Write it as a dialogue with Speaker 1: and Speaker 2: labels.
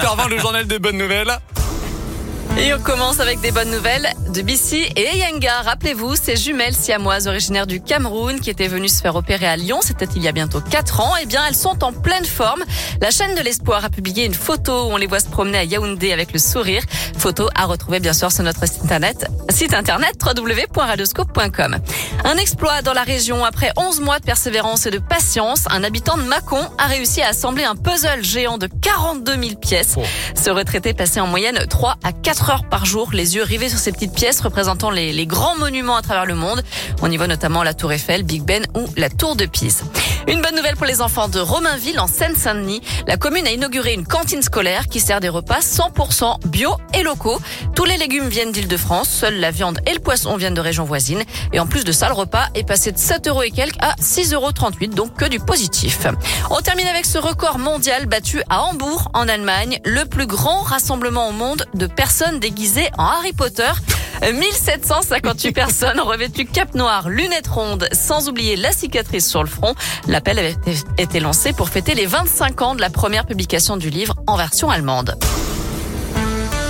Speaker 1: 8h20, le journal des bonnes nouvelles.
Speaker 2: Et on commence avec des bonnes nouvelles de Bissy et Yenga. Rappelez-vous, ces jumelles siamoises originaires du Cameroun qui étaient venues se faire opérer à Lyon, c'était il y a bientôt 4 ans. Eh bien, elles sont en pleine forme. La chaîne de l'espoir a publié une photo où on les voit se promener à Yaoundé avec le sourire. Photo à retrouver bien sûr sur notre site internet, site internet www.radioscope.com. Un exploit dans la région. Après 11 mois de persévérance et de patience, un habitant de Mâcon a réussi à assembler un puzzle géant de 42 000 pièces.
Speaker 1: Oh.
Speaker 2: Ce retraité passait en moyenne 3 à 4 heures par jour, les yeux rivés sur ces petites pièces représentant les, les grands monuments à travers le monde. On y voit notamment la Tour Eiffel, Big Ben ou la Tour de Pise. Une bonne nouvelle pour les enfants de Romainville en Seine-Saint-Denis. La commune a inauguré une cantine scolaire qui sert des repas 100% bio et locaux. Tous les légumes viennent d'Île-de-France, seule la viande et le poisson viennent de régions voisines. Et en plus de ça, le repas est passé de 7 euros et quelques à 6,38 euros, donc que du positif. On termine avec ce record mondial battu à Hambourg, en Allemagne, le plus grand rassemblement au monde de personnes déguisées en Harry Potter. 1758 personnes revêtues cap noir, lunettes rondes, sans oublier la cicatrice sur le front. L'appel avait été lancé pour fêter les 25 ans de la première publication du livre en version allemande.